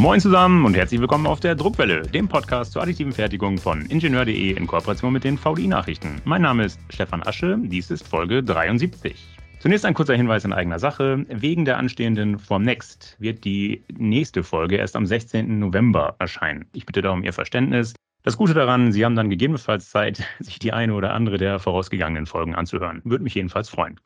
Moin zusammen und herzlich willkommen auf der Druckwelle, dem Podcast zur additiven Fertigung von Ingenieur.de in Kooperation mit den VDI-Nachrichten. Mein Name ist Stefan Asche, dies ist Folge 73. Zunächst ein kurzer Hinweis in eigener Sache. Wegen der anstehenden Formnext wird die nächste Folge erst am 16. November erscheinen. Ich bitte darum Ihr Verständnis. Das Gute daran, Sie haben dann gegebenenfalls Zeit, sich die eine oder andere der vorausgegangenen Folgen anzuhören. Würde mich jedenfalls freuen.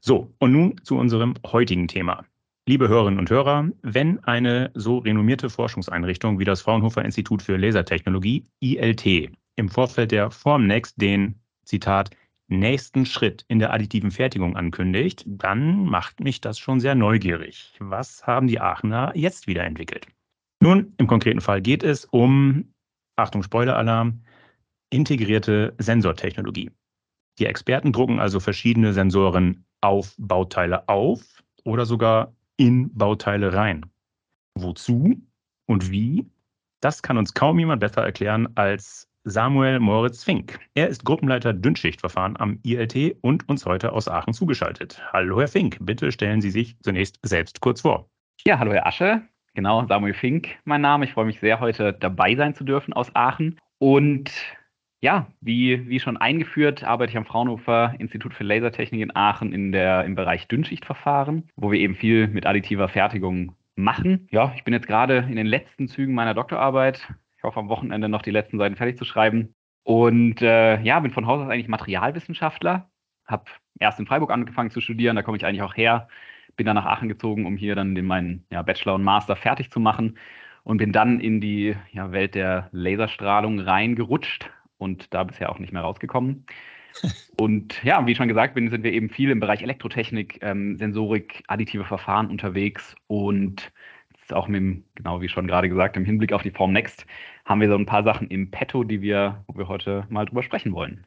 So, und nun zu unserem heutigen Thema. Liebe Hörerinnen und Hörer, wenn eine so renommierte Forschungseinrichtung wie das Fraunhofer Institut für Lasertechnologie, ILT, im Vorfeld der Formnext den, Zitat, nächsten Schritt in der additiven Fertigung ankündigt, dann macht mich das schon sehr neugierig. Was haben die Aachener jetzt wieder entwickelt? Nun, im konkreten Fall geht es um, Achtung, Spoiler-Alarm, integrierte Sensortechnologie. Die Experten drucken also verschiedene Sensoren auf Bauteile auf oder sogar in Bauteile rein. Wozu und wie? Das kann uns kaum jemand besser erklären als Samuel Moritz Fink. Er ist Gruppenleiter Dünnschichtverfahren am ILT und uns heute aus Aachen zugeschaltet. Hallo, Herr Fink. Bitte stellen Sie sich zunächst selbst kurz vor. Ja, hallo, Herr Asche. Genau, Samuel Fink, mein Name. Ich freue mich sehr, heute dabei sein zu dürfen aus Aachen. Und ja, wie, wie schon eingeführt, arbeite ich am Fraunhofer Institut für Lasertechnik in Aachen in der, im Bereich Dünnschichtverfahren, wo wir eben viel mit additiver Fertigung machen. Ja, ich bin jetzt gerade in den letzten Zügen meiner Doktorarbeit. Ich hoffe, am Wochenende noch die letzten Seiten fertig zu schreiben. Und äh, ja, bin von Haus aus eigentlich Materialwissenschaftler. Habe erst in Freiburg angefangen zu studieren, da komme ich eigentlich auch her. Bin dann nach Aachen gezogen, um hier dann den, meinen ja, Bachelor und Master fertig zu machen. Und bin dann in die ja, Welt der Laserstrahlung reingerutscht und da bisher auch nicht mehr rausgekommen. Und ja, wie schon gesagt sind wir eben viel im Bereich Elektrotechnik, ähm, Sensorik, additive Verfahren unterwegs und auch mit dem, genau wie schon gerade gesagt, im Hinblick auf die Form Next haben wir so ein paar Sachen im Petto, die wir, wo wir heute mal drüber sprechen wollen.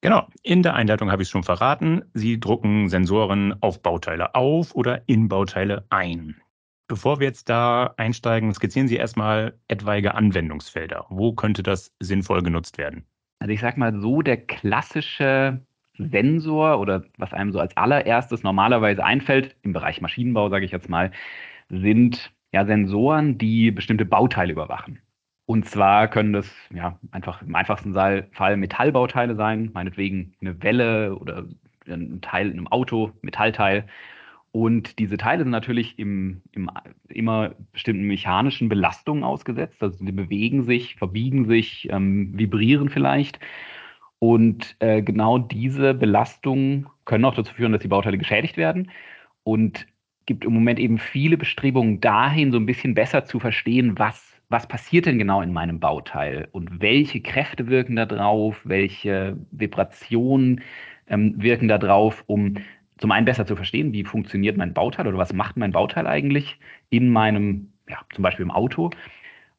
Genau, in der Einleitung habe ich es schon verraten. Sie drucken Sensoren auf Bauteile auf oder in Bauteile ein. Bevor wir jetzt da einsteigen, skizzieren Sie erstmal etwaige Anwendungsfelder. Wo könnte das sinnvoll genutzt werden? Also ich sag mal so, der klassische Sensor oder was einem so als allererstes normalerweise einfällt, im Bereich Maschinenbau, sage ich jetzt mal, sind ja Sensoren, die bestimmte Bauteile überwachen. Und zwar können das ja einfach im einfachsten Fall Metallbauteile sein, meinetwegen eine Welle oder ein Teil in einem Auto, Metallteil. Und diese Teile sind natürlich im, im immer bestimmten mechanischen Belastungen ausgesetzt. Also die bewegen sich, verbiegen sich, ähm, vibrieren vielleicht. Und äh, genau diese Belastungen können auch dazu führen, dass die Bauteile geschädigt werden. Und gibt im Moment eben viele Bestrebungen dahin, so ein bisschen besser zu verstehen, was, was passiert denn genau in meinem Bauteil und welche Kräfte wirken da drauf, welche Vibrationen ähm, wirken da drauf, um zum einen besser zu verstehen, wie funktioniert mein Bauteil oder was macht mein Bauteil eigentlich in meinem, ja, zum Beispiel im Auto.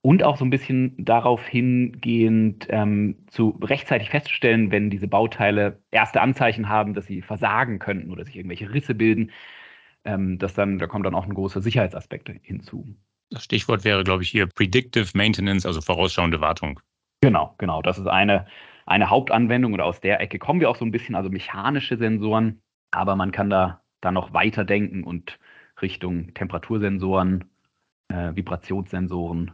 Und auch so ein bisschen darauf hingehend ähm, zu rechtzeitig festzustellen, wenn diese Bauteile erste Anzeichen haben, dass sie versagen könnten oder sich irgendwelche Risse bilden, ähm, das dann, da kommt dann auch ein großer Sicherheitsaspekt hinzu. Das Stichwort wäre, glaube ich, hier Predictive Maintenance, also vorausschauende Wartung. Genau, genau. Das ist eine, eine Hauptanwendung oder aus der Ecke kommen wir auch so ein bisschen, also mechanische Sensoren aber man kann da dann noch weiter denken und Richtung Temperatursensoren, äh, Vibrationssensoren.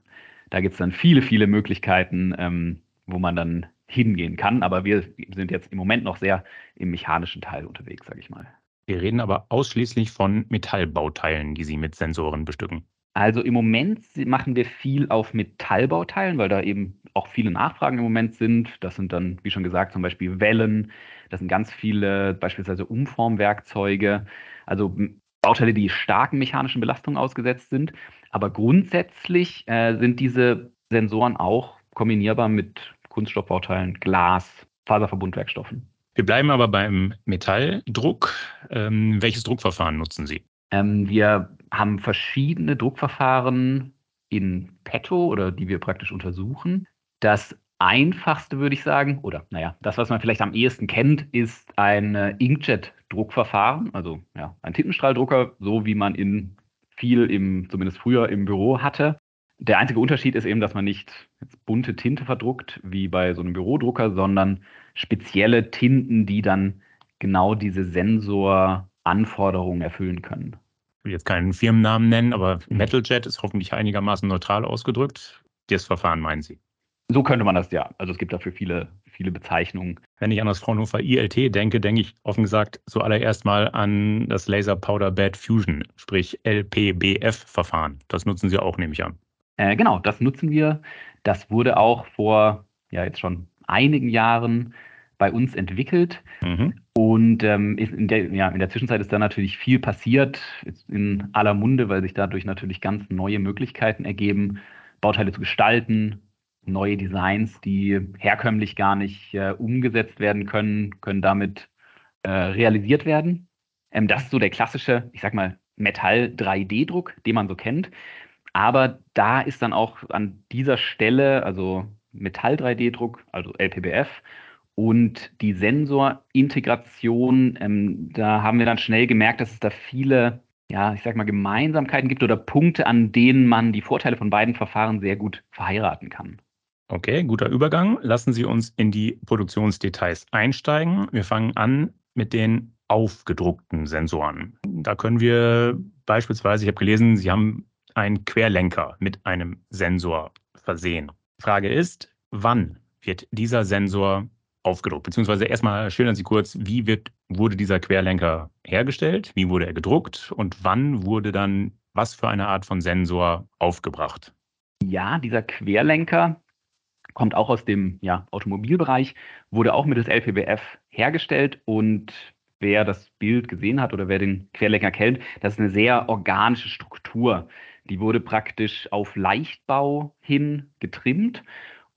Da gibt es dann viele, viele Möglichkeiten, ähm, wo man dann hingehen kann. Aber wir sind jetzt im Moment noch sehr im mechanischen Teil unterwegs, sage ich mal. Wir reden aber ausschließlich von Metallbauteilen, die Sie mit Sensoren bestücken. Also im Moment machen wir viel auf Metallbauteilen, weil da eben auch viele Nachfragen im Moment sind. Das sind dann, wie schon gesagt, zum Beispiel Wellen. Das sind ganz viele beispielsweise Umformwerkzeuge. Also Bauteile, die starken mechanischen Belastungen ausgesetzt sind. Aber grundsätzlich äh, sind diese Sensoren auch kombinierbar mit Kunststoffbauteilen, Glas, Faserverbundwerkstoffen. Wir bleiben aber beim Metalldruck. Ähm, welches Druckverfahren nutzen Sie? Ähm, wir haben verschiedene Druckverfahren in petto oder die wir praktisch untersuchen. Das einfachste würde ich sagen, oder naja, das, was man vielleicht am ehesten kennt, ist ein Inkjet-Druckverfahren, also ja, ein Tintenstrahldrucker, so wie man in viel im, zumindest früher im Büro hatte. Der einzige Unterschied ist eben, dass man nicht bunte Tinte verdruckt, wie bei so einem Bürodrucker, sondern spezielle Tinten, die dann genau diese Sensoranforderungen erfüllen können. ich will jetzt keinen Firmennamen nennen, aber Metaljet ist hoffentlich einigermaßen neutral ausgedrückt. Das Verfahren meinen Sie? So könnte man das ja. Also es gibt dafür viele, viele Bezeichnungen. Wenn ich an das Fraunhofer ILT denke, denke ich offen gesagt zuallererst mal an das Laser Powder Bed Fusion, sprich LPBF-Verfahren. Das nutzen Sie auch, nehme ich an. Äh, genau, das nutzen wir. Das wurde auch vor ja jetzt schon einigen Jahren bei uns entwickelt. Mhm. Und ähm, in, der, ja, in der Zwischenzeit ist da natürlich viel passiert, in aller Munde, weil sich dadurch natürlich ganz neue Möglichkeiten ergeben, Bauteile zu gestalten, neue Designs, die herkömmlich gar nicht äh, umgesetzt werden können, können damit äh, realisiert werden. Ähm, das ist so der klassische, ich sag mal, Metall-3D-Druck, den man so kennt. Aber da ist dann auch an dieser Stelle, also Metall-3D-Druck, also LPBF, und die Sensorintegration, ähm, da haben wir dann schnell gemerkt, dass es da viele, ja, ich sag mal, Gemeinsamkeiten gibt oder Punkte, an denen man die Vorteile von beiden Verfahren sehr gut verheiraten kann. Okay, guter Übergang. Lassen Sie uns in die Produktionsdetails einsteigen. Wir fangen an mit den aufgedruckten Sensoren. Da können wir beispielsweise, ich habe gelesen, Sie haben einen Querlenker mit einem Sensor versehen. Frage ist, wann wird dieser Sensor aufgedruckt? Beziehungsweise erstmal schildern Sie kurz, wie wird, wurde dieser Querlenker hergestellt, wie wurde er gedruckt und wann wurde dann was für eine Art von Sensor aufgebracht? Ja, dieser Querlenker kommt auch aus dem ja, Automobilbereich, wurde auch mittels LPBF hergestellt und wer das Bild gesehen hat oder wer den Querlenker kennt, das ist eine sehr organische Struktur. Die wurde praktisch auf Leichtbau hin getrimmt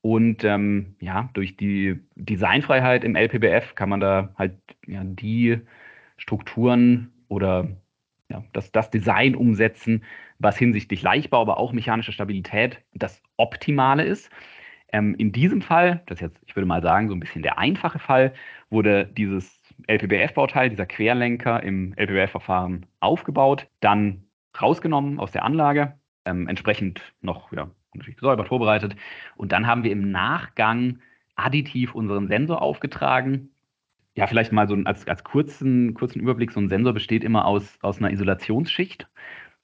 und ähm, ja, durch die Designfreiheit im LPBF kann man da halt ja, die Strukturen oder ja, das, das Design umsetzen, was hinsichtlich Leichtbau, aber auch mechanischer Stabilität das Optimale ist. Ähm, in diesem Fall, das ist jetzt, ich würde mal sagen, so ein bisschen der einfache Fall, wurde dieses LPBF-Bauteil, dieser Querlenker im LPBF-Verfahren aufgebaut, dann rausgenommen aus der Anlage, ähm, entsprechend noch ja, natürlich gesäubert, vorbereitet. Und dann haben wir im Nachgang additiv unseren Sensor aufgetragen. Ja, vielleicht mal so als, als kurzen, kurzen Überblick, so ein Sensor besteht immer aus, aus einer Isolationsschicht,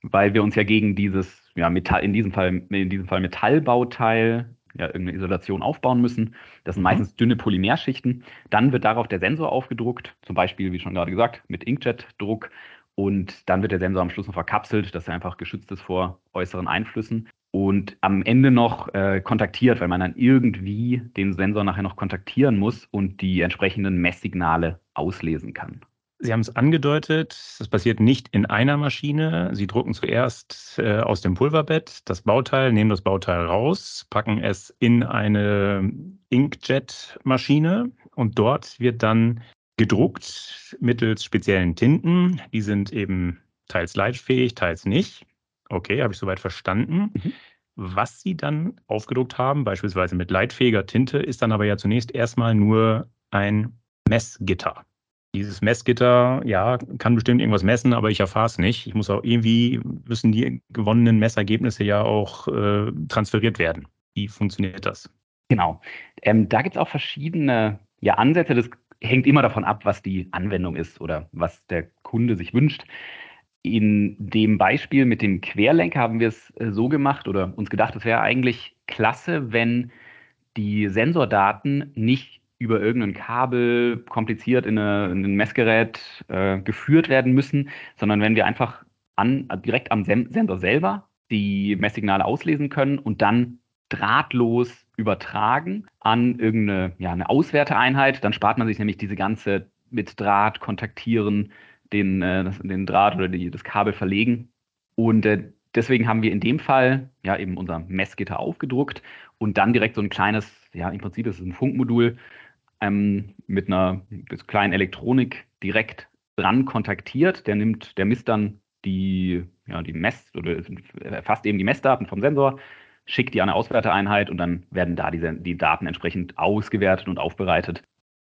weil wir uns ja gegen dieses, ja, Metall, in diesem Fall, in diesem Fall Metallbauteil ja, irgendeine Isolation aufbauen müssen. Das sind mhm. meistens dünne Polymerschichten. Dann wird darauf der Sensor aufgedruckt, zum Beispiel, wie schon gerade gesagt, mit Inkjet-Druck. Und dann wird der Sensor am Schluss noch verkapselt, dass er einfach geschützt ist vor äußeren Einflüssen und am Ende noch äh, kontaktiert, weil man dann irgendwie den Sensor nachher noch kontaktieren muss und die entsprechenden Messsignale auslesen kann. Sie haben es angedeutet, das passiert nicht in einer Maschine. Sie drucken zuerst äh, aus dem Pulverbett das Bauteil, nehmen das Bauteil raus, packen es in eine Inkjet-Maschine und dort wird dann gedruckt mittels speziellen Tinten. Die sind eben teils leitfähig, teils nicht. Okay, habe ich soweit verstanden. Mhm. Was Sie dann aufgedruckt haben, beispielsweise mit leitfähiger Tinte, ist dann aber ja zunächst erstmal nur ein Messgitter. Dieses Messgitter, ja, kann bestimmt irgendwas messen, aber ich erfahre es nicht. Ich muss auch irgendwie, müssen die gewonnenen Messergebnisse ja auch äh, transferiert werden. Wie funktioniert das? Genau. Ähm, da gibt es auch verschiedene ja, Ansätze. Das hängt immer davon ab, was die Anwendung ist oder was der Kunde sich wünscht. In dem Beispiel mit dem Querlenker haben wir es äh, so gemacht oder uns gedacht, es wäre eigentlich klasse, wenn die Sensordaten nicht über irgendein Kabel kompliziert in, eine, in ein Messgerät äh, geführt werden müssen, sondern wenn wir einfach an, direkt am Sensor selber die Messsignale auslesen können und dann drahtlos übertragen an irgendeine ja, eine Auswerteeinheit, dann spart man sich nämlich diese ganze mit Draht kontaktieren, den, äh, den Draht oder die, das Kabel verlegen. Und äh, deswegen haben wir in dem Fall ja eben unser Messgitter aufgedruckt und dann direkt so ein kleines, ja im Prinzip ist es ein Funkmodul ähm, mit einer kleinen Elektronik direkt dran kontaktiert. Der nimmt, der misst dann die, ja, die Mess- oder erfasst eben die Messdaten vom Sensor, schickt die an eine Auswerteeinheit und dann werden da diese, die Daten entsprechend ausgewertet und aufbereitet.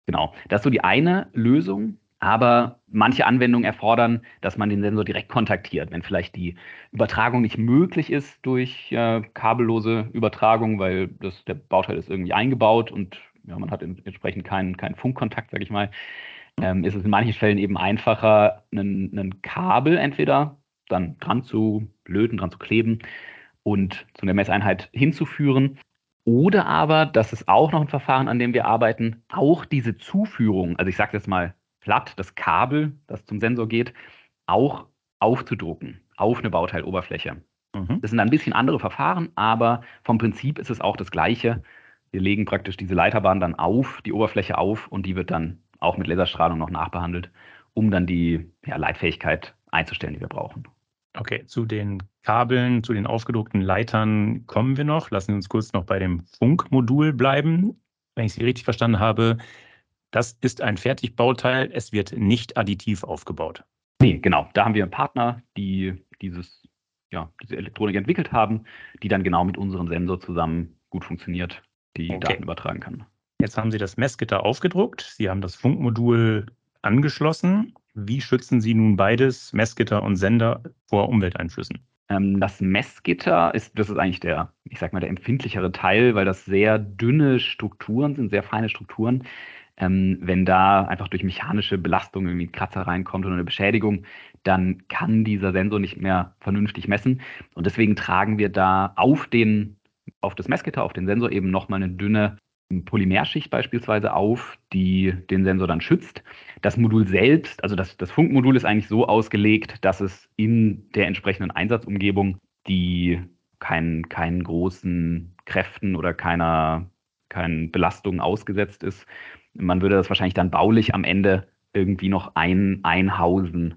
Genau. Das ist so die eine Lösung. Aber manche Anwendungen erfordern, dass man den Sensor direkt kontaktiert. Wenn vielleicht die Übertragung nicht möglich ist durch äh, kabellose Übertragung, weil das, der Bauteil ist irgendwie eingebaut und ja, man hat entsprechend keinen, keinen Funkkontakt, sage ich mal, ähm, ist es in manchen Fällen eben einfacher, ein Kabel entweder dann dran zu löten, dran zu kleben und zu einer Messeinheit hinzuführen. Oder aber, das ist auch noch ein Verfahren, an dem wir arbeiten, auch diese Zuführung, also ich sage jetzt mal platt, das Kabel, das zum Sensor geht, auch aufzudrucken auf eine Bauteiloberfläche. Mhm. Das sind ein bisschen andere Verfahren, aber vom Prinzip ist es auch das gleiche. Wir legen praktisch diese Leiterbahn dann auf, die Oberfläche auf und die wird dann auch mit Laserstrahlung noch nachbehandelt, um dann die ja, Leitfähigkeit einzustellen, die wir brauchen. Okay, zu den Kabeln, zu den aufgedruckten Leitern kommen wir noch. Lassen Sie uns kurz noch bei dem Funkmodul bleiben. Wenn ich Sie richtig verstanden habe, das ist ein Fertigbauteil. Es wird nicht additiv aufgebaut. Nee, genau. Da haben wir Partner, die dieses, ja, diese Elektronik entwickelt haben, die dann genau mit unserem Sensor zusammen gut funktioniert, die okay. Daten übertragen kann. Jetzt haben Sie das Messgitter aufgedruckt. Sie haben das Funkmodul angeschlossen. Wie schützen Sie nun beides, Messgitter und Sender, vor Umwelteinflüssen? Ähm, das Messgitter ist, das ist eigentlich der, ich sag mal, der empfindlichere Teil, weil das sehr dünne Strukturen sind, sehr feine Strukturen. Ähm, wenn da einfach durch mechanische Belastung irgendwie ein Kratzer reinkommt oder eine Beschädigung, dann kann dieser Sensor nicht mehr vernünftig messen. Und deswegen tragen wir da auf den, auf das Messgitter, auf den Sensor eben nochmal eine dünne Polymerschicht beispielsweise auf, die den Sensor dann schützt. Das Modul selbst, also das, das Funkmodul ist eigentlich so ausgelegt, dass es in der entsprechenden Einsatzumgebung, die keinen, keinen großen Kräften oder keiner, keinen Belastungen ausgesetzt ist, man würde das wahrscheinlich dann baulich am Ende irgendwie noch ein, einhausen,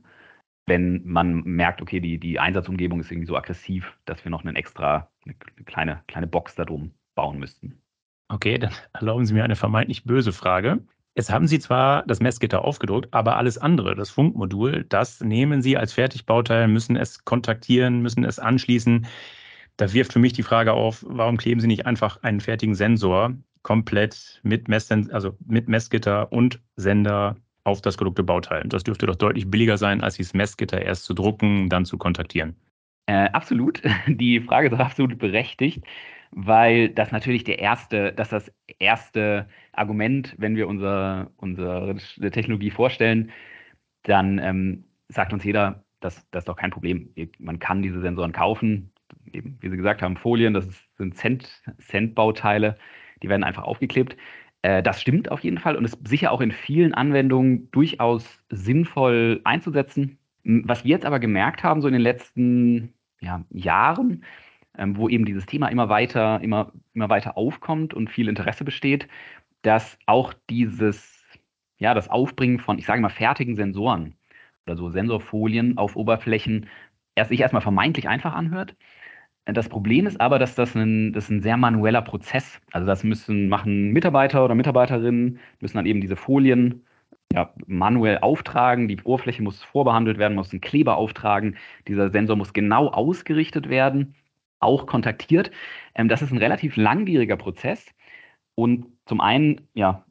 wenn man merkt, okay, die, die Einsatzumgebung ist irgendwie so aggressiv, dass wir noch einen extra, eine kleine, kleine Box da drum bauen müssten. Okay, dann erlauben Sie mir eine vermeintlich böse Frage. Jetzt haben Sie zwar das Messgitter aufgedruckt, aber alles andere, das Funkmodul, das nehmen Sie als Fertigbauteil, müssen es kontaktieren, müssen es anschließen. Da wirft für mich die Frage auf, warum kleben Sie nicht einfach einen fertigen Sensor komplett mit, Mess, also mit Messgitter und Sender auf das gedruckte Bauteil? Das dürfte doch deutlich billiger sein, als dieses Messgitter erst zu drucken, dann zu kontaktieren. Äh, absolut. Die Frage ist absolut berechtigt weil das natürlich der erste, das das erste Argument, wenn wir unser, unsere Technologie vorstellen, dann ähm, sagt uns jeder, das, das ist doch kein Problem. Man kann diese Sensoren kaufen. Eben, wie Sie gesagt haben, Folien, das sind Cent, Cent-Bauteile, die werden einfach aufgeklebt. Äh, das stimmt auf jeden Fall und ist sicher auch in vielen Anwendungen durchaus sinnvoll einzusetzen. Was wir jetzt aber gemerkt haben, so in den letzten ja, Jahren, ähm, wo eben dieses Thema immer weiter, immer, immer weiter aufkommt und viel Interesse besteht, dass auch dieses, ja, das Aufbringen von, ich sage mal, fertigen Sensoren oder so Sensorfolien auf Oberflächen erst sich erstmal vermeintlich einfach anhört. Das Problem ist aber, dass das ein, das ein sehr manueller Prozess. Also das müssen machen Mitarbeiter oder Mitarbeiterinnen müssen dann eben diese Folien ja, manuell auftragen. Die Oberfläche muss vorbehandelt werden, muss einen Kleber auftragen. Dieser Sensor muss genau ausgerichtet werden auch kontaktiert. Ähm, das ist ein relativ langwieriger Prozess. Und zum einen, ja,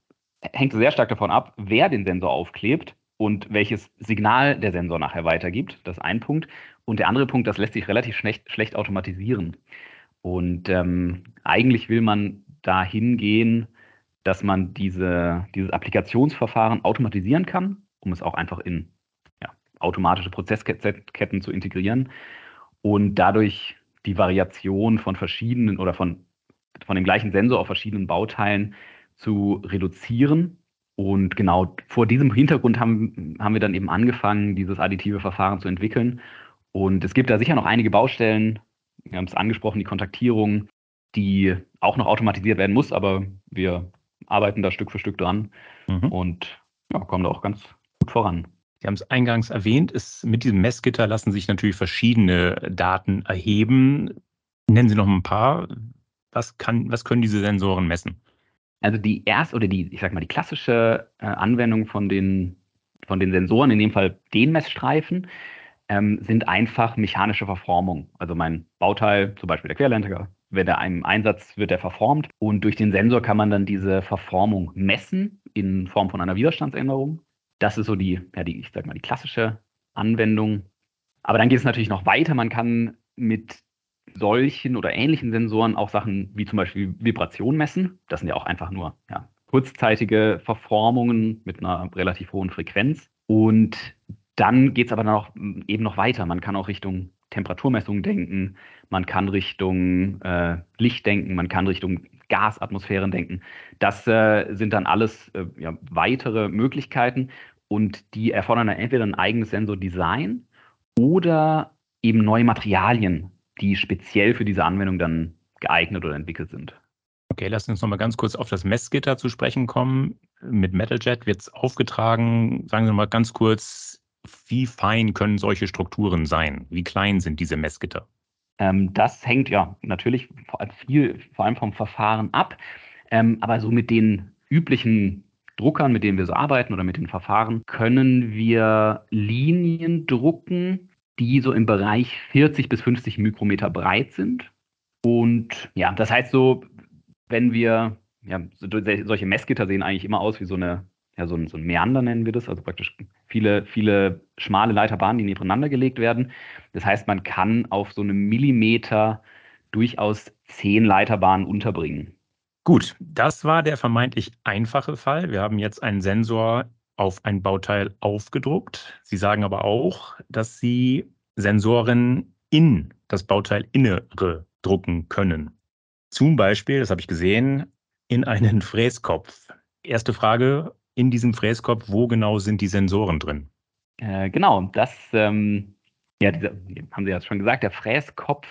hängt sehr stark davon ab, wer den Sensor aufklebt und welches Signal der Sensor nachher weitergibt. Das ist ein Punkt. Und der andere Punkt, das lässt sich relativ schlecht, schlecht automatisieren. Und ähm, eigentlich will man dahin gehen, dass man diese, dieses Applikationsverfahren automatisieren kann, um es auch einfach in ja, automatische Prozessketten zu integrieren und dadurch die Variation von verschiedenen oder von, von dem gleichen Sensor auf verschiedenen Bauteilen zu reduzieren. Und genau vor diesem Hintergrund haben, haben wir dann eben angefangen, dieses additive Verfahren zu entwickeln. Und es gibt da sicher noch einige Baustellen. Wir haben es angesprochen, die Kontaktierung, die auch noch automatisiert werden muss, aber wir arbeiten da Stück für Stück dran mhm. und ja, kommen da auch ganz gut voran. Sie haben es eingangs erwähnt, ist, mit diesem Messgitter lassen sich natürlich verschiedene Daten erheben. Nennen Sie noch ein paar. Was, kann, was können diese Sensoren messen? Also die erst oder die, ich sag mal, die klassische äh, Anwendung von den, von den Sensoren, in dem Fall den Messstreifen, ähm, sind einfach mechanische Verformung. Also mein Bauteil, zum Beispiel der Querlenker, wenn er einem Einsatz wird er verformt und durch den Sensor kann man dann diese Verformung messen in Form von einer Widerstandsänderung das ist so die, ja, die, ich sag mal, die klassische Anwendung. Aber dann geht es natürlich noch weiter. Man kann mit solchen oder ähnlichen Sensoren auch Sachen wie zum Beispiel Vibration messen. Das sind ja auch einfach nur ja, kurzzeitige Verformungen mit einer relativ hohen Frequenz. Und dann geht es aber noch, eben noch weiter. Man kann auch Richtung Temperaturmessung denken, man kann Richtung äh, Licht denken, man kann Richtung Gasatmosphären denken. Das äh, sind dann alles äh, ja, weitere Möglichkeiten und die erfordern dann entweder ein eigenes Sensordesign oder eben neue Materialien, die speziell für diese Anwendung dann geeignet oder entwickelt sind. Okay, lass uns nochmal ganz kurz auf das Messgitter zu sprechen kommen. Mit MetalJet wird es aufgetragen. Sagen Sie mal ganz kurz, wie fein können solche Strukturen sein? Wie klein sind diese Messgitter? Ähm, das hängt ja natürlich vor allem, viel, vor allem vom Verfahren ab. Ähm, aber so mit den üblichen Druckern, mit denen wir so arbeiten oder mit den Verfahren, können wir Linien drucken, die so im Bereich 40 bis 50 Mikrometer breit sind. Und ja, das heißt so, wenn wir, ja, solche Messgitter sehen eigentlich immer aus wie so eine, ja, so ein, so ein Meander nennen wir das, also praktisch viele, viele schmale Leiterbahnen, die nebeneinander gelegt werden. Das heißt, man kann auf so einem Millimeter durchaus zehn Leiterbahnen unterbringen. Gut, das war der vermeintlich einfache Fall. Wir haben jetzt einen Sensor auf ein Bauteil aufgedruckt. Sie sagen aber auch, dass Sie Sensoren in das Bauteil Innere drucken können. Zum Beispiel, das habe ich gesehen, in einen Fräskopf. Erste Frage, in diesem Fräskopf, wo genau sind die Sensoren drin? Äh, genau, das ähm, ja, dieser, haben Sie ja schon gesagt, der Fräskopf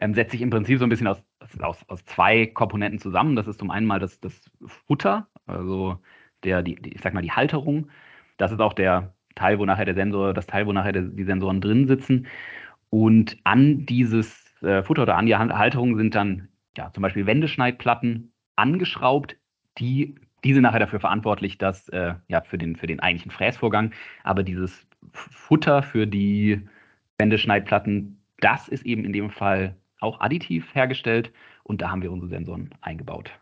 ähm, setzt sich im Prinzip so ein bisschen aus, aus, aus zwei Komponenten zusammen. Das ist zum einen mal das, das Futter, also der, die, ich sag mal, die Halterung. Das ist auch der Teil, wo nachher der Sensor, das Teil, wo nachher der, die Sensoren drin sitzen. Und an dieses äh, Futter oder an die Halterung sind dann ja, zum Beispiel Wendeschneidplatten angeschraubt, die diese nachher dafür verantwortlich, dass äh, ja für den für den eigentlichen Fräsvorgang, aber dieses Futter für die Wendeschneidplatten, das ist eben in dem Fall auch additiv hergestellt und da haben wir unsere Sensoren eingebaut.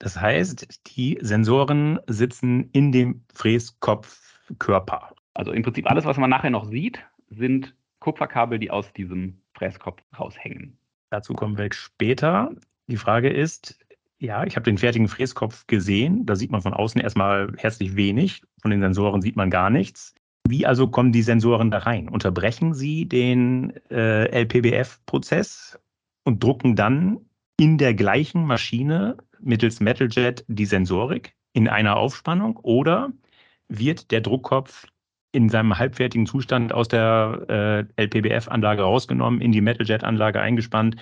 Das heißt, die Sensoren sitzen in dem Fräskopfkörper. Also im Prinzip alles, was man nachher noch sieht, sind Kupferkabel, die aus diesem Fräskopf raushängen. Dazu kommen wir später. Die Frage ist, ja, ich habe den fertigen Fräskopf gesehen. Da sieht man von außen erstmal herzlich wenig. Von den Sensoren sieht man gar nichts. Wie also kommen die Sensoren da rein? Unterbrechen sie den äh, LPBF-Prozess und drucken dann in der gleichen Maschine mittels Metaljet die Sensorik in einer Aufspannung oder wird der Druckkopf in seinem halbfertigen Zustand aus der äh, LPBF-Anlage rausgenommen, in die Metaljet-Anlage eingespannt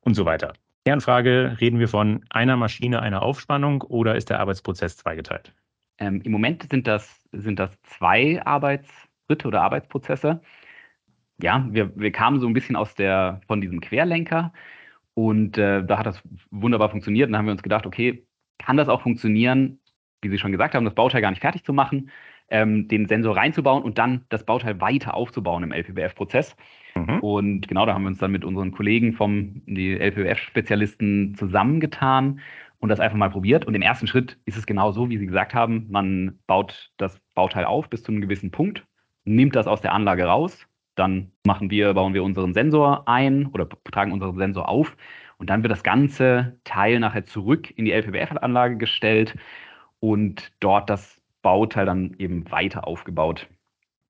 und so weiter? Kernfrage, reden wir von einer Maschine, einer Aufspannung oder ist der Arbeitsprozess zweigeteilt? Ähm, Im Moment sind das, sind das zwei Arbeitsschritte oder Arbeitsprozesse. Ja, wir, wir kamen so ein bisschen aus der, von diesem Querlenker und äh, da hat das wunderbar funktioniert. Und dann haben wir uns gedacht, okay, kann das auch funktionieren, wie Sie schon gesagt haben, das Bauteil gar nicht fertig zu machen, ähm, den Sensor reinzubauen und dann das Bauteil weiter aufzubauen im LPBF-Prozess. Mhm. Und genau da haben wir uns dann mit unseren Kollegen vom die LPBF-Spezialisten zusammengetan und das einfach mal probiert. Und im ersten Schritt ist es genau so, wie Sie gesagt haben. Man baut das Bauteil auf bis zu einem gewissen Punkt, nimmt das aus der Anlage raus, dann machen wir, bauen wir unseren Sensor ein oder tragen unseren Sensor auf und dann wird das ganze Teil nachher zurück in die LPBF-Anlage gestellt und dort das Bauteil dann eben weiter aufgebaut.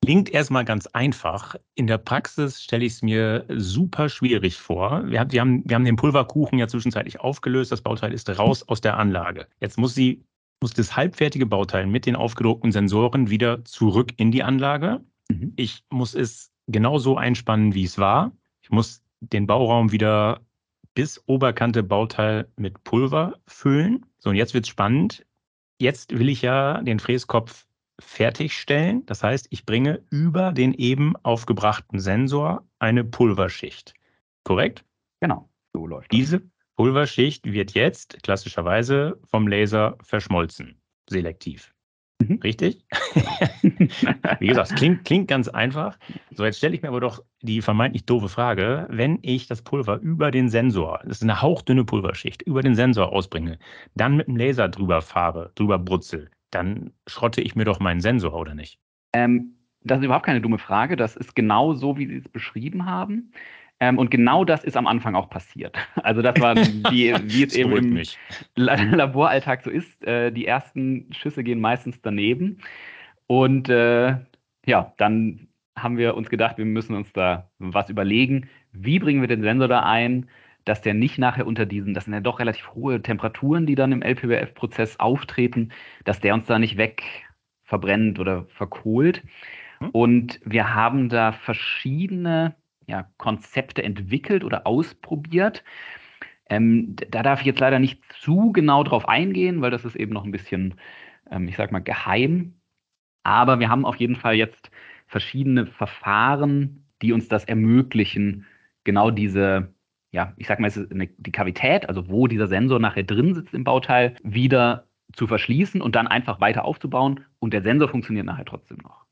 Klingt erstmal ganz einfach. In der Praxis stelle ich es mir super schwierig vor. Wir haben, wir, haben, wir haben den Pulverkuchen ja zwischenzeitlich aufgelöst. Das Bauteil ist raus aus der Anlage. Jetzt muss sie muss das halbfertige Bauteil mit den aufgedruckten Sensoren wieder zurück in die Anlage. Mhm. Ich muss es genauso einspannen, wie es war. Ich muss den Bauraum wieder bis Oberkante Bauteil mit Pulver füllen. So, und jetzt wird es spannend. Jetzt will ich ja den Fräskopf fertigstellen. Das heißt, ich bringe über den eben aufgebrachten Sensor eine Pulverschicht. Korrekt? Genau, so läuft. Diese Pulverschicht wird jetzt klassischerweise vom Laser verschmolzen, selektiv. Mhm. Richtig? Wie gesagt, klingt, klingt ganz einfach. So, jetzt stelle ich mir aber doch die vermeintlich doofe Frage, wenn ich das Pulver über den Sensor, das ist eine hauchdünne Pulverschicht, über den Sensor ausbringe, dann mit dem Laser drüber fahre, drüber brutzel, dann schrotte ich mir doch meinen Sensor, oder nicht? Ähm, das ist überhaupt keine dumme Frage. Das ist genau so, wie Sie es beschrieben haben. Ähm, und genau das ist am Anfang auch passiert. Also das war, wie, wie es eben im mich. Laboralltag so ist. Äh, die ersten Schüsse gehen meistens daneben. Und äh, ja, dann haben wir uns gedacht, wir müssen uns da was überlegen. Wie bringen wir den Sensor da ein, dass der nicht nachher unter diesen, das sind ja doch relativ hohe Temperaturen, die dann im LPBF-Prozess auftreten, dass der uns da nicht weg verbrennt oder verkohlt. Hm. Und wir haben da verschiedene ja, Konzepte entwickelt oder ausprobiert. Ähm, da darf ich jetzt leider nicht zu genau drauf eingehen, weil das ist eben noch ein bisschen, ähm, ich sag mal, geheim. Aber wir haben auf jeden Fall jetzt verschiedene Verfahren, die uns das ermöglichen, genau diese, ja, ich sag mal, eine, die Kavität, also wo dieser Sensor nachher drin sitzt im Bauteil, wieder zu verschließen und dann einfach weiter aufzubauen und der Sensor funktioniert nachher trotzdem noch.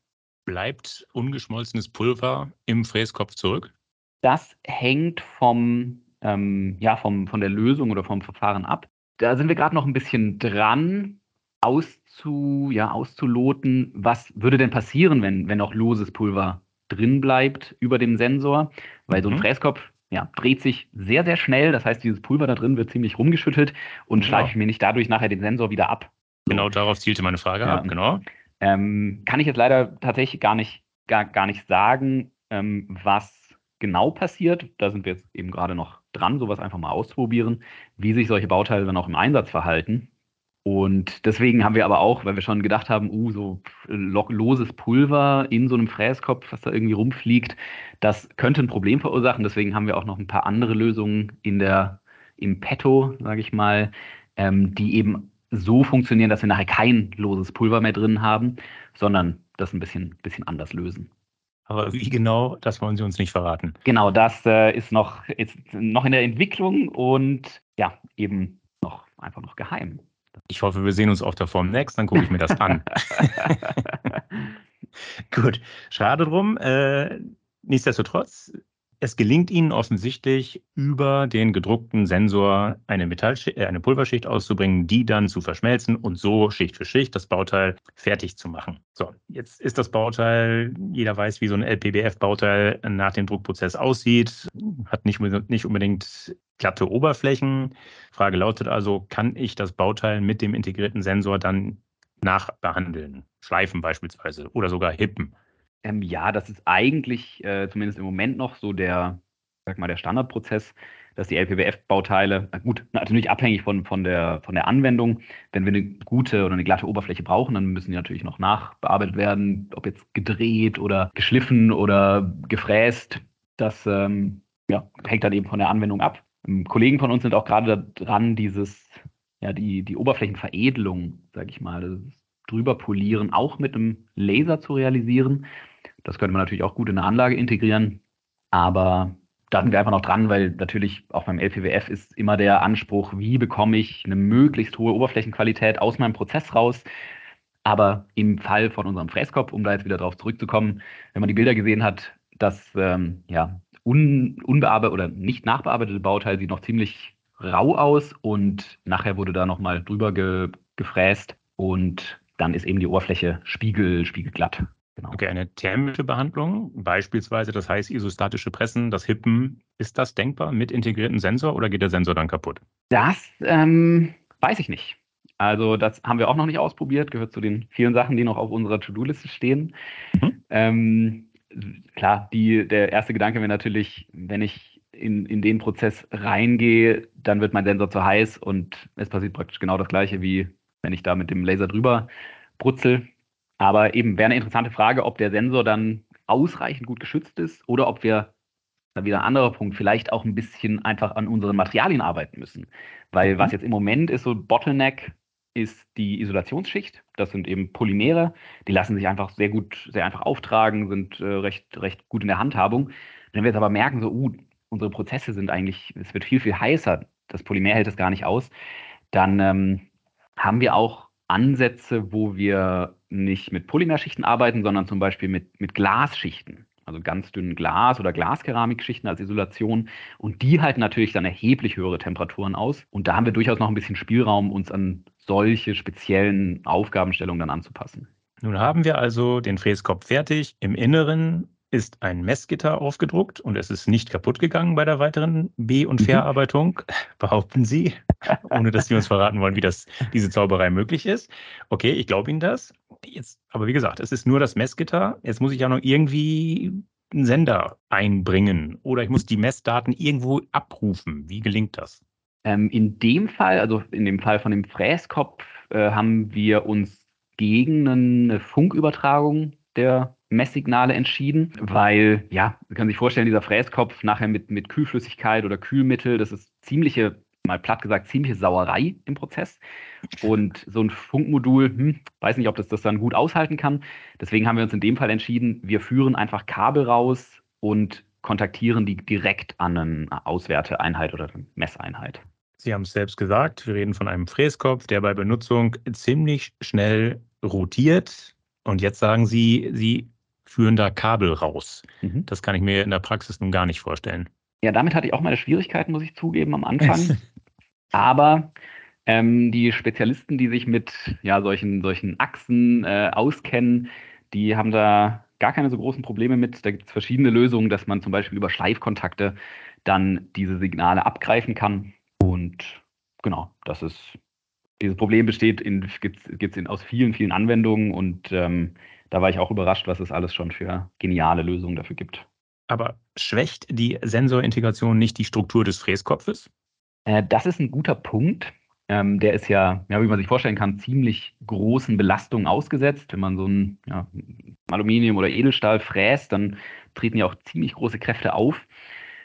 Bleibt ungeschmolzenes Pulver im Fräskopf zurück? Das hängt vom, ähm, ja, vom, von der Lösung oder vom Verfahren ab. Da sind wir gerade noch ein bisschen dran, auszu, ja, auszuloten, was würde denn passieren, wenn, wenn noch loses Pulver drin bleibt über dem Sensor, weil so ein mhm. Fräskopf ja, dreht sich sehr, sehr schnell. Das heißt, dieses Pulver da drin wird ziemlich rumgeschüttelt und genau. schleife ich mir nicht dadurch nachher den Sensor wieder ab. So. Genau darauf zielte meine Frage ja. ab, genau. Ähm, kann ich jetzt leider tatsächlich gar nicht, gar, gar nicht sagen, ähm, was genau passiert. Da sind wir jetzt eben gerade noch dran, sowas einfach mal auszuprobieren, wie sich solche Bauteile dann auch im Einsatz verhalten. Und deswegen haben wir aber auch, weil wir schon gedacht haben, uh, so loses Pulver in so einem Fräskopf, was da irgendwie rumfliegt, das könnte ein Problem verursachen. Deswegen haben wir auch noch ein paar andere Lösungen in der, im Petto, sage ich mal, ähm, die eben so funktionieren, dass wir nachher kein loses Pulver mehr drin haben, sondern das ein bisschen, bisschen anders lösen. Aber wie genau, das wollen Sie uns nicht verraten. Genau, das äh, ist, noch, ist noch in der Entwicklung und ja, eben noch einfach noch geheim. Ich hoffe, wir sehen uns auf der Form Next, dann gucke ich mir das an. Gut, schade drum. Äh, nichtsdestotrotz, es gelingt Ihnen offensichtlich, über den gedruckten Sensor eine, äh, eine Pulverschicht auszubringen, die dann zu verschmelzen und so Schicht für Schicht das Bauteil fertig zu machen. So, jetzt ist das Bauteil, jeder weiß, wie so ein LPBF-Bauteil nach dem Druckprozess aussieht, hat nicht, nicht unbedingt glatte Oberflächen. Frage lautet also, kann ich das Bauteil mit dem integrierten Sensor dann nachbehandeln? Schleifen beispielsweise oder sogar hippen? Ähm, ja, das ist eigentlich äh, zumindest im Moment noch so der, sag mal, der Standardprozess, dass die LPBF-Bauteile, gut, natürlich abhängig von, von, der, von der Anwendung, wenn wir eine gute oder eine glatte Oberfläche brauchen, dann müssen die natürlich noch nachbearbeitet werden, ob jetzt gedreht oder geschliffen oder gefräst. Das ähm, ja, hängt dann eben von der Anwendung ab. Ähm, Kollegen von uns sind auch gerade dran, dieses, ja, die, die Oberflächenveredelung, sag ich mal, das drüber polieren, auch mit einem Laser zu realisieren. Das könnte man natürlich auch gut in eine Anlage integrieren. Aber da sind wir einfach noch dran, weil natürlich auch beim LPWF ist immer der Anspruch, wie bekomme ich eine möglichst hohe Oberflächenqualität aus meinem Prozess raus. Aber im Fall von unserem Fräskopf, um da jetzt wieder drauf zurückzukommen, wenn man die Bilder gesehen hat, das ähm, ja, un, unbearbeitet oder nicht nachbearbeitete Bauteil sieht noch ziemlich rau aus und nachher wurde da nochmal drüber ge, gefräst und dann ist eben die Oberfläche spiegel, spiegelglatt. Genau. Okay, eine thermische Behandlung, beispielsweise das heißt isostatische Pressen, das Hippen, ist das denkbar mit integriertem Sensor oder geht der Sensor dann kaputt? Das ähm, weiß ich nicht. Also das haben wir auch noch nicht ausprobiert, gehört zu den vielen Sachen, die noch auf unserer To-Do-Liste stehen. Mhm. Ähm, klar, die, der erste Gedanke wäre natürlich, wenn ich in, in den Prozess reingehe, dann wird mein Sensor zu heiß und es passiert praktisch genau das gleiche, wie wenn ich da mit dem Laser drüber brutzel. Aber eben wäre eine interessante Frage, ob der Sensor dann ausreichend gut geschützt ist oder ob wir, dann wieder ein anderer Punkt, vielleicht auch ein bisschen einfach an unseren Materialien arbeiten müssen. Weil mhm. was jetzt im Moment ist so Bottleneck, ist die Isolationsschicht. Das sind eben Polymere, die lassen sich einfach sehr gut, sehr einfach auftragen, sind äh, recht, recht gut in der Handhabung. Wenn wir jetzt aber merken, so, uh, unsere Prozesse sind eigentlich, es wird viel, viel heißer, das Polymer hält es gar nicht aus, dann ähm, haben wir auch Ansätze, wo wir nicht mit Polymerschichten arbeiten, sondern zum Beispiel mit, mit Glasschichten. Also ganz dünnen Glas- oder Glaskeramikschichten als Isolation. Und die halten natürlich dann erheblich höhere Temperaturen aus. Und da haben wir durchaus noch ein bisschen Spielraum, uns an solche speziellen Aufgabenstellungen dann anzupassen. Nun haben wir also den Fräskopf fertig. Im Inneren ist ein Messgitter aufgedruckt und es ist nicht kaputt gegangen bei der weiteren B- und mhm. Verarbeitung, behaupten Sie, ohne dass Sie uns verraten wollen, wie das, diese Zauberei möglich ist. Okay, ich glaube Ihnen das. Jetzt, aber wie gesagt, es ist nur das Messgitter. Jetzt muss ich ja noch irgendwie einen Sender einbringen oder ich muss die Messdaten irgendwo abrufen. Wie gelingt das? Ähm, in dem Fall, also in dem Fall von dem Fräskopf, äh, haben wir uns gegen eine Funkübertragung der Messsignale entschieden, weil, ja, Sie können sich vorstellen, dieser Fräskopf nachher mit, mit Kühlflüssigkeit oder Kühlmittel, das ist ziemliche, mal platt gesagt, ziemliche Sauerei im Prozess. Und so ein Funkmodul, hm, weiß nicht, ob das das dann gut aushalten kann. Deswegen haben wir uns in dem Fall entschieden, wir führen einfach Kabel raus und kontaktieren die direkt an eine Auswerteeinheit oder eine Messeinheit. Sie haben es selbst gesagt, wir reden von einem Fräskopf, der bei Benutzung ziemlich schnell rotiert. Und jetzt sagen Sie, Sie führen da Kabel raus. Mhm. Das kann ich mir in der Praxis nun gar nicht vorstellen. Ja, damit hatte ich auch meine Schwierigkeiten, muss ich zugeben, am Anfang. Aber ähm, die Spezialisten, die sich mit ja, solchen, solchen Achsen äh, auskennen, die haben da gar keine so großen Probleme mit. Da gibt es verschiedene Lösungen, dass man zum Beispiel über Schleifkontakte dann diese Signale abgreifen kann. Und genau, das ist, dieses Problem besteht gibt es aus vielen, vielen Anwendungen und ähm, da war ich auch überrascht, was es alles schon für geniale Lösungen dafür gibt. Aber schwächt die Sensorintegration nicht die Struktur des Fräskopfes? Äh, das ist ein guter Punkt. Ähm, der ist ja, ja, wie man sich vorstellen kann, ziemlich großen Belastungen ausgesetzt. Wenn man so ein ja, Aluminium oder Edelstahl fräst, dann treten ja auch ziemlich große Kräfte auf.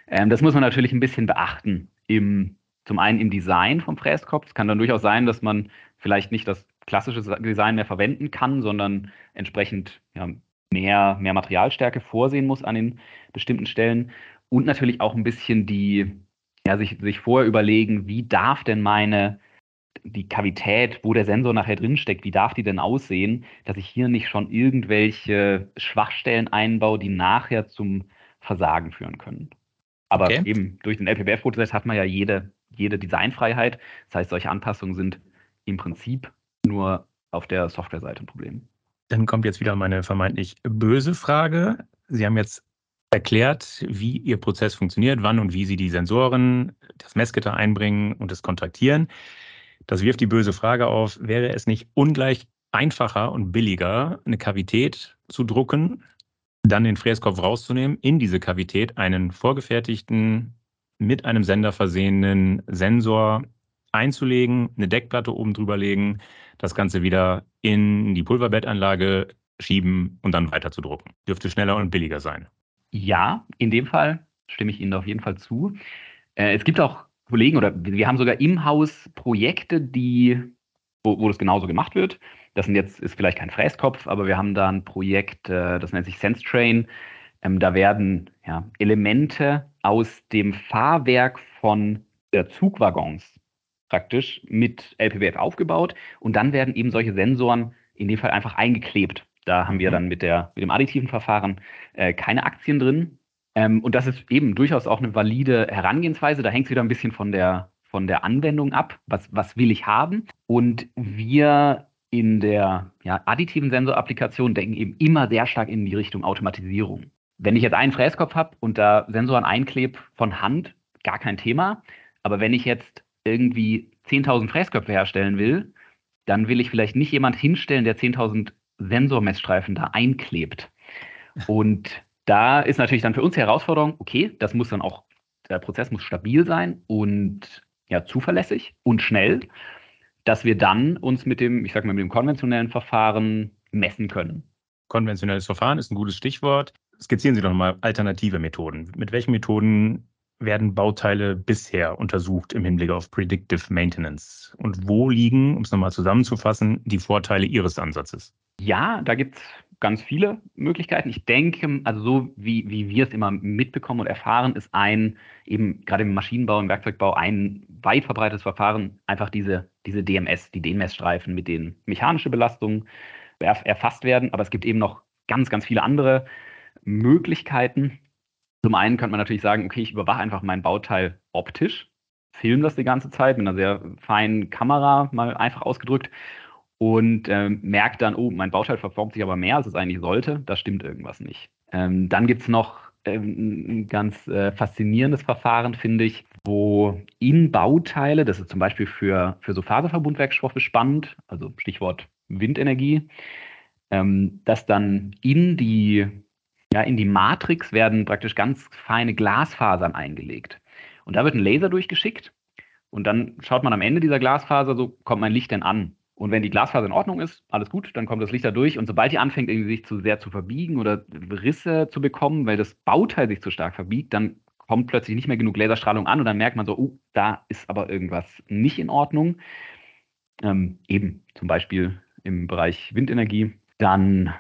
Ähm, das muss man natürlich ein bisschen beachten. Im, zum einen im Design vom Fräskopf. Es kann dann durchaus sein, dass man vielleicht nicht das klassische Design mehr verwenden kann, sondern entsprechend ja, mehr, mehr Materialstärke vorsehen muss an den bestimmten Stellen. Und natürlich auch ein bisschen die, ja, sich, sich vorher überlegen, wie darf denn meine, die Kavität, wo der Sensor nachher drinsteckt, wie darf die denn aussehen, dass ich hier nicht schon irgendwelche Schwachstellen einbaue, die nachher zum Versagen führen können. Aber okay. eben durch den LPBF-Prozess hat man ja jede, jede Designfreiheit. Das heißt, solche Anpassungen sind im Prinzip nur auf der Softwareseite ein Problem. Dann kommt jetzt wieder meine vermeintlich böse Frage. Sie haben jetzt erklärt, wie Ihr Prozess funktioniert, wann und wie Sie die Sensoren, das Messgitter einbringen und es kontaktieren. Das wirft die böse Frage auf, wäre es nicht ungleich einfacher und billiger, eine Kavität zu drucken, dann den Fräskopf rauszunehmen, in diese Kavität einen vorgefertigten, mit einem Sender versehenen Sensor einzulegen, eine Deckplatte oben drüber legen, das Ganze wieder in die Pulverbettanlage schieben und dann weiter zu drucken. Dürfte schneller und billiger sein. Ja, in dem Fall stimme ich Ihnen auf jeden Fall zu. Äh, es gibt auch Kollegen oder wir haben sogar im Haus Projekte, die, wo, wo das genauso gemacht wird. Das sind jetzt, ist vielleicht kein Fräskopf, aber wir haben da ein Projekt, äh, das nennt sich Sense Train. Ähm, da werden ja, Elemente aus dem Fahrwerk von der Zugwaggons praktisch mit LPWF aufgebaut und dann werden eben solche Sensoren in dem Fall einfach eingeklebt. Da haben wir mhm. dann mit, der, mit dem additiven Verfahren äh, keine Aktien drin. Ähm, und das ist eben durchaus auch eine valide Herangehensweise. Da hängt es wieder ein bisschen von der, von der Anwendung ab. Was, was will ich haben? Und wir in der ja, additiven Sensorapplikation denken eben immer sehr stark in die Richtung Automatisierung. Wenn ich jetzt einen Fräskopf habe und da Sensoren einklebe von Hand, gar kein Thema. Aber wenn ich jetzt irgendwie 10.000 Fräsköpfe herstellen will, dann will ich vielleicht nicht jemand hinstellen, der 10.000 Sensormessstreifen da einklebt. Und da ist natürlich dann für uns die Herausforderung, okay, das muss dann auch, der Prozess muss stabil sein und ja, zuverlässig und schnell, dass wir dann uns mit dem, ich sag mal, mit dem konventionellen Verfahren messen können. Konventionelles Verfahren ist ein gutes Stichwort. Skizzieren Sie doch mal alternative Methoden. Mit welchen Methoden werden Bauteile bisher untersucht im Hinblick auf Predictive Maintenance? Und wo liegen, um es nochmal zusammenzufassen, die Vorteile Ihres Ansatzes? Ja, da gibt es ganz viele Möglichkeiten. Ich denke, also so wie, wie wir es immer mitbekommen und erfahren, ist ein, eben gerade im Maschinenbau, im Werkzeugbau, ein weit verbreitetes Verfahren einfach diese, diese DMS, die DMS-Streifen, mit denen mechanische Belastungen erfasst werden. Aber es gibt eben noch ganz, ganz viele andere Möglichkeiten. Zum einen könnte man natürlich sagen, okay, ich überwache einfach mein Bauteil optisch, filme das die ganze Zeit mit einer sehr feinen Kamera, mal einfach ausgedrückt, und ähm, merke dann, oh, mein Bauteil verformt sich aber mehr, als es eigentlich sollte. Da stimmt irgendwas nicht. Ähm, dann gibt es noch ähm, ein ganz äh, faszinierendes Verfahren, finde ich, wo in Bauteile, das ist zum Beispiel für, für so Faserverbundwerkstoffe spannend, also Stichwort Windenergie, ähm, dass dann in die, ja, in die Matrix werden praktisch ganz feine Glasfasern eingelegt. Und da wird ein Laser durchgeschickt und dann schaut man am Ende dieser Glasfaser, so kommt mein Licht denn an. Und wenn die Glasfaser in Ordnung ist, alles gut, dann kommt das Licht da durch. Und sobald die anfängt, irgendwie sich zu sehr zu verbiegen oder Risse zu bekommen, weil das Bauteil sich zu stark verbiegt, dann kommt plötzlich nicht mehr genug Laserstrahlung an und dann merkt man so, oh, da ist aber irgendwas nicht in Ordnung. Ähm, eben zum Beispiel im Bereich Windenergie. Dann,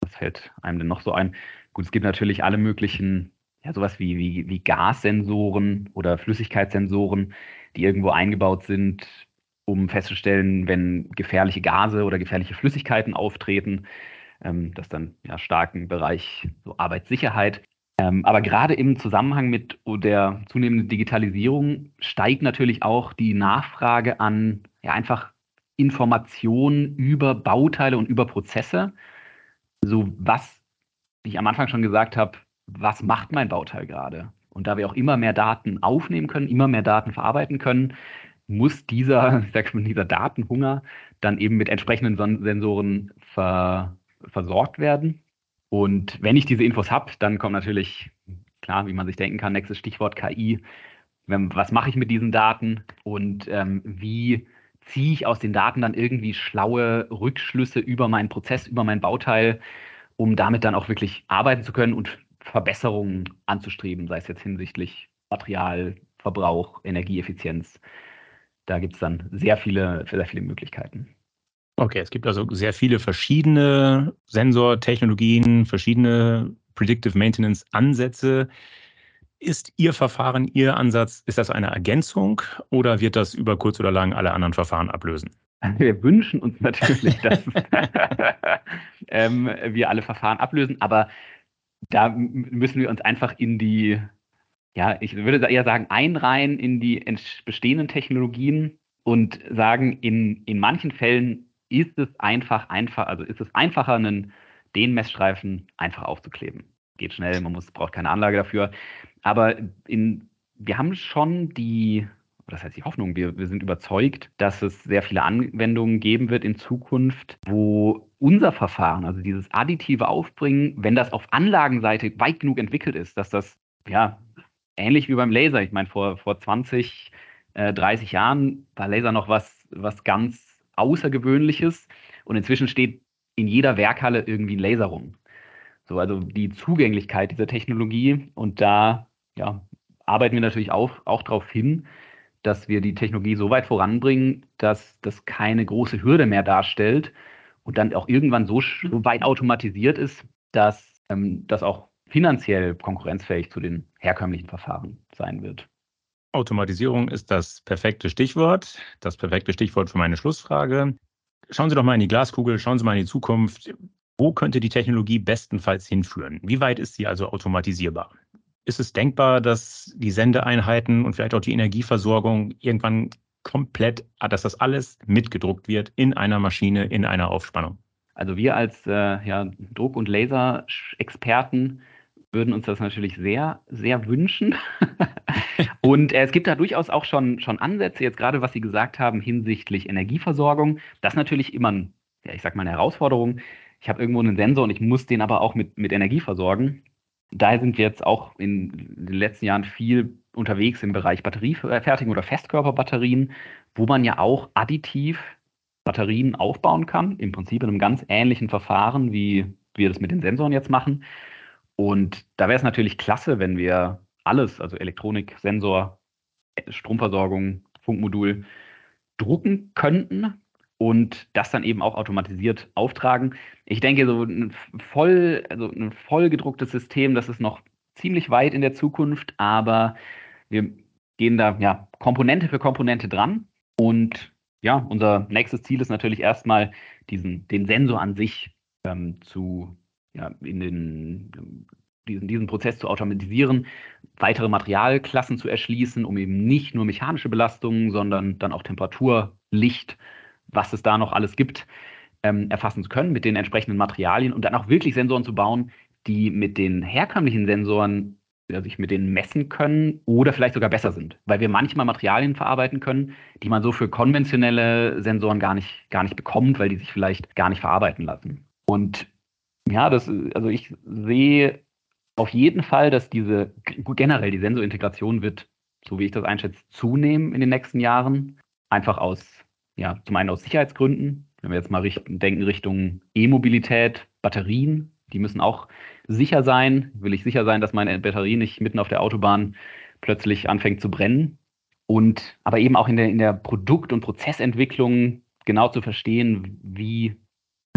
was fällt einem denn noch so ein? Gut, es gibt natürlich alle möglichen, ja, sowas wie, wie, wie Gassensoren oder Flüssigkeitssensoren, die irgendwo eingebaut sind, um festzustellen, wenn gefährliche Gase oder gefährliche Flüssigkeiten auftreten. Ähm, das dann ja stark im Bereich so Arbeitssicherheit. Ähm, aber gerade im Zusammenhang mit der zunehmenden Digitalisierung steigt natürlich auch die Nachfrage an ja, einfach Informationen über Bauteile und über Prozesse. So was, ich am Anfang schon gesagt habe, was macht mein Bauteil gerade? Und da wir auch immer mehr Daten aufnehmen können, immer mehr Daten verarbeiten können, muss dieser, ich sag mal, dieser Datenhunger dann eben mit entsprechenden Sensoren ver, versorgt werden. Und wenn ich diese Infos habe, dann kommt natürlich, klar, wie man sich denken kann, nächstes Stichwort KI. Was mache ich mit diesen Daten und ähm, wie ziehe ich aus den Daten dann irgendwie schlaue Rückschlüsse über meinen Prozess, über mein Bauteil, um damit dann auch wirklich arbeiten zu können und Verbesserungen anzustreben, sei es jetzt hinsichtlich Materialverbrauch, Energieeffizienz. Da gibt es dann sehr viele, sehr viele Möglichkeiten. Okay, es gibt also sehr viele verschiedene Sensortechnologien, verschiedene Predictive Maintenance Ansätze. Ist Ihr Verfahren, Ihr Ansatz, ist das eine Ergänzung oder wird das über kurz oder lang alle anderen Verfahren ablösen? Wir wünschen uns natürlich, dass ähm, wir alle Verfahren ablösen, aber da müssen wir uns einfach in die, ja, ich würde eher sagen, einreihen in die bestehenden Technologien und sagen, in, in manchen Fällen ist es einfach, einfach, also ist es einfacher, einen, den Messstreifen einfach aufzukleben. Geht schnell, man muss, braucht keine Anlage dafür. Aber in, wir haben schon die, das heißt die Hoffnung, wir, wir sind überzeugt, dass es sehr viele Anwendungen geben wird in Zukunft, wo unser Verfahren, also dieses additive Aufbringen, wenn das auf Anlagenseite weit genug entwickelt ist, dass das ja ähnlich wie beim Laser, ich meine, vor, vor 20, äh, 30 Jahren war Laser noch was, was ganz Außergewöhnliches und inzwischen steht in jeder Werkhalle irgendwie ein Laser rum. So, also die Zugänglichkeit dieser Technologie und da ja, arbeiten wir natürlich auch, auch darauf hin, dass wir die Technologie so weit voranbringen, dass das keine große Hürde mehr darstellt und dann auch irgendwann so, so weit automatisiert ist, dass ähm, das auch finanziell konkurrenzfähig zu den herkömmlichen Verfahren sein wird. Automatisierung ist das perfekte Stichwort, das perfekte Stichwort für meine Schlussfrage. Schauen Sie doch mal in die Glaskugel, schauen Sie mal in die Zukunft. Wo könnte die Technologie bestenfalls hinführen? Wie weit ist sie also automatisierbar? Ist es denkbar, dass die Sendeeinheiten und vielleicht auch die Energieversorgung irgendwann komplett, dass das alles mitgedruckt wird in einer Maschine, in einer Aufspannung? Also wir als äh, ja, Druck- und Laser-Experten würden uns das natürlich sehr, sehr wünschen. und äh, es gibt da durchaus auch schon, schon Ansätze, jetzt gerade was Sie gesagt haben hinsichtlich Energieversorgung. Das ist natürlich immer, ein, ja, ich sag mal, eine Herausforderung. Ich habe irgendwo einen Sensor und ich muss den aber auch mit, mit Energie versorgen. Daher sind wir jetzt auch in den letzten Jahren viel unterwegs im Bereich Batteriefertigung oder Festkörperbatterien, wo man ja auch additiv Batterien aufbauen kann, im Prinzip in einem ganz ähnlichen Verfahren, wie wir das mit den Sensoren jetzt machen. Und da wäre es natürlich klasse, wenn wir alles, also Elektronik, Sensor, Stromversorgung, Funkmodul, drucken könnten und das dann eben auch automatisiert auftragen. Ich denke, so ein voll, also ein voll gedrucktes System, das ist noch ziemlich weit in der Zukunft, aber wir gehen da ja Komponente für Komponente dran und ja, unser nächstes Ziel ist natürlich erstmal diesen, den Sensor an sich ähm, zu ja, in den, diesen, diesen Prozess zu automatisieren, weitere Materialklassen zu erschließen, um eben nicht nur mechanische Belastungen, sondern dann auch Temperatur, Licht, was es da noch alles gibt, ähm, erfassen zu können mit den entsprechenden Materialien und dann auch wirklich Sensoren zu bauen, die mit den herkömmlichen Sensoren ja, sich mit denen messen können oder vielleicht sogar besser sind, weil wir manchmal Materialien verarbeiten können, die man so für konventionelle Sensoren gar nicht, gar nicht bekommt, weil die sich vielleicht gar nicht verarbeiten lassen. Und ja, das, also ich sehe auf jeden Fall, dass diese, generell die Sensorintegration wird, so wie ich das einschätze, zunehmen in den nächsten Jahren. Einfach aus, ja, zum einen aus Sicherheitsgründen. Wenn wir jetzt mal richt denken Richtung E-Mobilität, Batterien, die müssen auch sicher sein. Will ich sicher sein, dass meine Batterie nicht mitten auf der Autobahn plötzlich anfängt zu brennen. Und aber eben auch in der, in der Produkt- und Prozessentwicklung genau zu verstehen, wie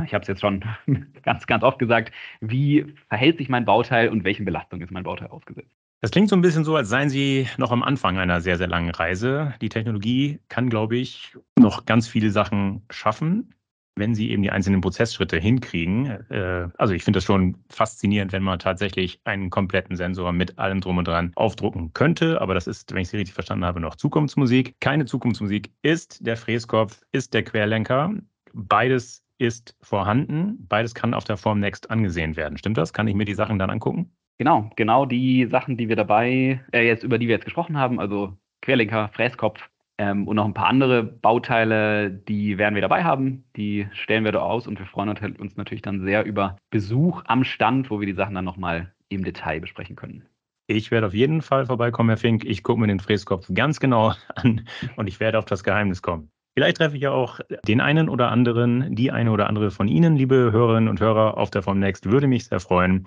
ich habe es jetzt schon ganz, ganz oft gesagt, wie verhält sich mein Bauteil und welchen Belastungen ist mein Bauteil ausgesetzt. Das klingt so ein bisschen so, als seien Sie noch am Anfang einer sehr, sehr langen Reise. Die Technologie kann, glaube ich, noch ganz viele Sachen schaffen, wenn Sie eben die einzelnen Prozessschritte hinkriegen. Äh, also ich finde das schon faszinierend, wenn man tatsächlich einen kompletten Sensor mit allem drum und dran aufdrucken könnte. Aber das ist, wenn ich Sie richtig verstanden habe, noch Zukunftsmusik. Keine Zukunftsmusik ist der Fräskopf, ist der Querlenker. Beides ist vorhanden. Beides kann auf der Form Next angesehen werden. Stimmt das? Kann ich mir die Sachen dann angucken? Genau, genau die Sachen, die wir dabei, äh, jetzt über die wir jetzt gesprochen haben, also Querlenker, Fräskopf ähm, und noch ein paar andere Bauteile, die werden wir dabei haben. Die stellen wir da aus und wir freuen uns natürlich dann sehr über Besuch am Stand, wo wir die Sachen dann nochmal im Detail besprechen können. Ich werde auf jeden Fall vorbeikommen, Herr Fink. Ich gucke mir den Fräskopf ganz genau an und ich werde auf das Geheimnis kommen. Vielleicht treffe ich ja auch den einen oder anderen, die eine oder andere von Ihnen, liebe Hörerinnen und Hörer, auf der Formnext. Würde mich sehr freuen.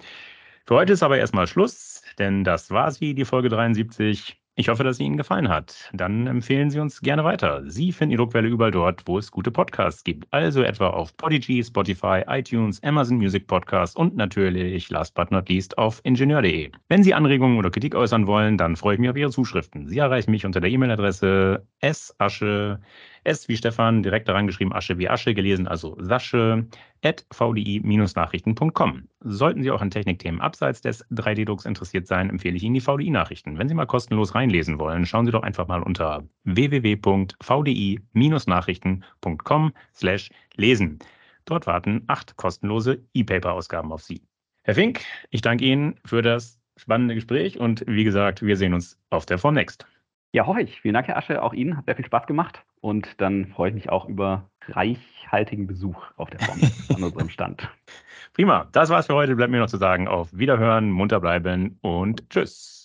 Für heute ist aber erstmal Schluss, denn das war sie, die Folge 73. Ich hoffe, dass sie Ihnen gefallen hat. Dann empfehlen Sie uns gerne weiter. Sie finden die Druckwelle überall dort, wo es gute Podcasts gibt. Also etwa auf Podigy, Spotify, iTunes, Amazon Music Podcast und natürlich, last but not least, auf ingenieur.de. Wenn Sie Anregungen oder Kritik äußern wollen, dann freue ich mich auf Ihre Zuschriften. Sie erreichen mich unter der E-Mail-Adresse sasche S wie Stefan, direkt daran geschrieben, Asche wie Asche, gelesen, also Sasche, at vdi-nachrichten.com. Sollten Sie auch an Technikthemen abseits des 3D-Drucks interessiert sein, empfehle ich Ihnen die VDI-Nachrichten. Wenn Sie mal kostenlos reinlesen wollen, schauen Sie doch einfach mal unter www.vdi-nachrichten.com slash lesen. Dort warten acht kostenlose E-Paper-Ausgaben auf Sie. Herr Fink, ich danke Ihnen für das spannende Gespräch und wie gesagt, wir sehen uns auf der Formnext. Ja, ich. Vielen Dank, Herr Asche. Auch Ihnen hat sehr viel Spaß gemacht. Und dann freue ich mich auch über reichhaltigen Besuch auf der Form an unserem Stand. Prima. Das war's für heute. Bleibt mir noch zu sagen, auf Wiederhören, munter bleiben und tschüss.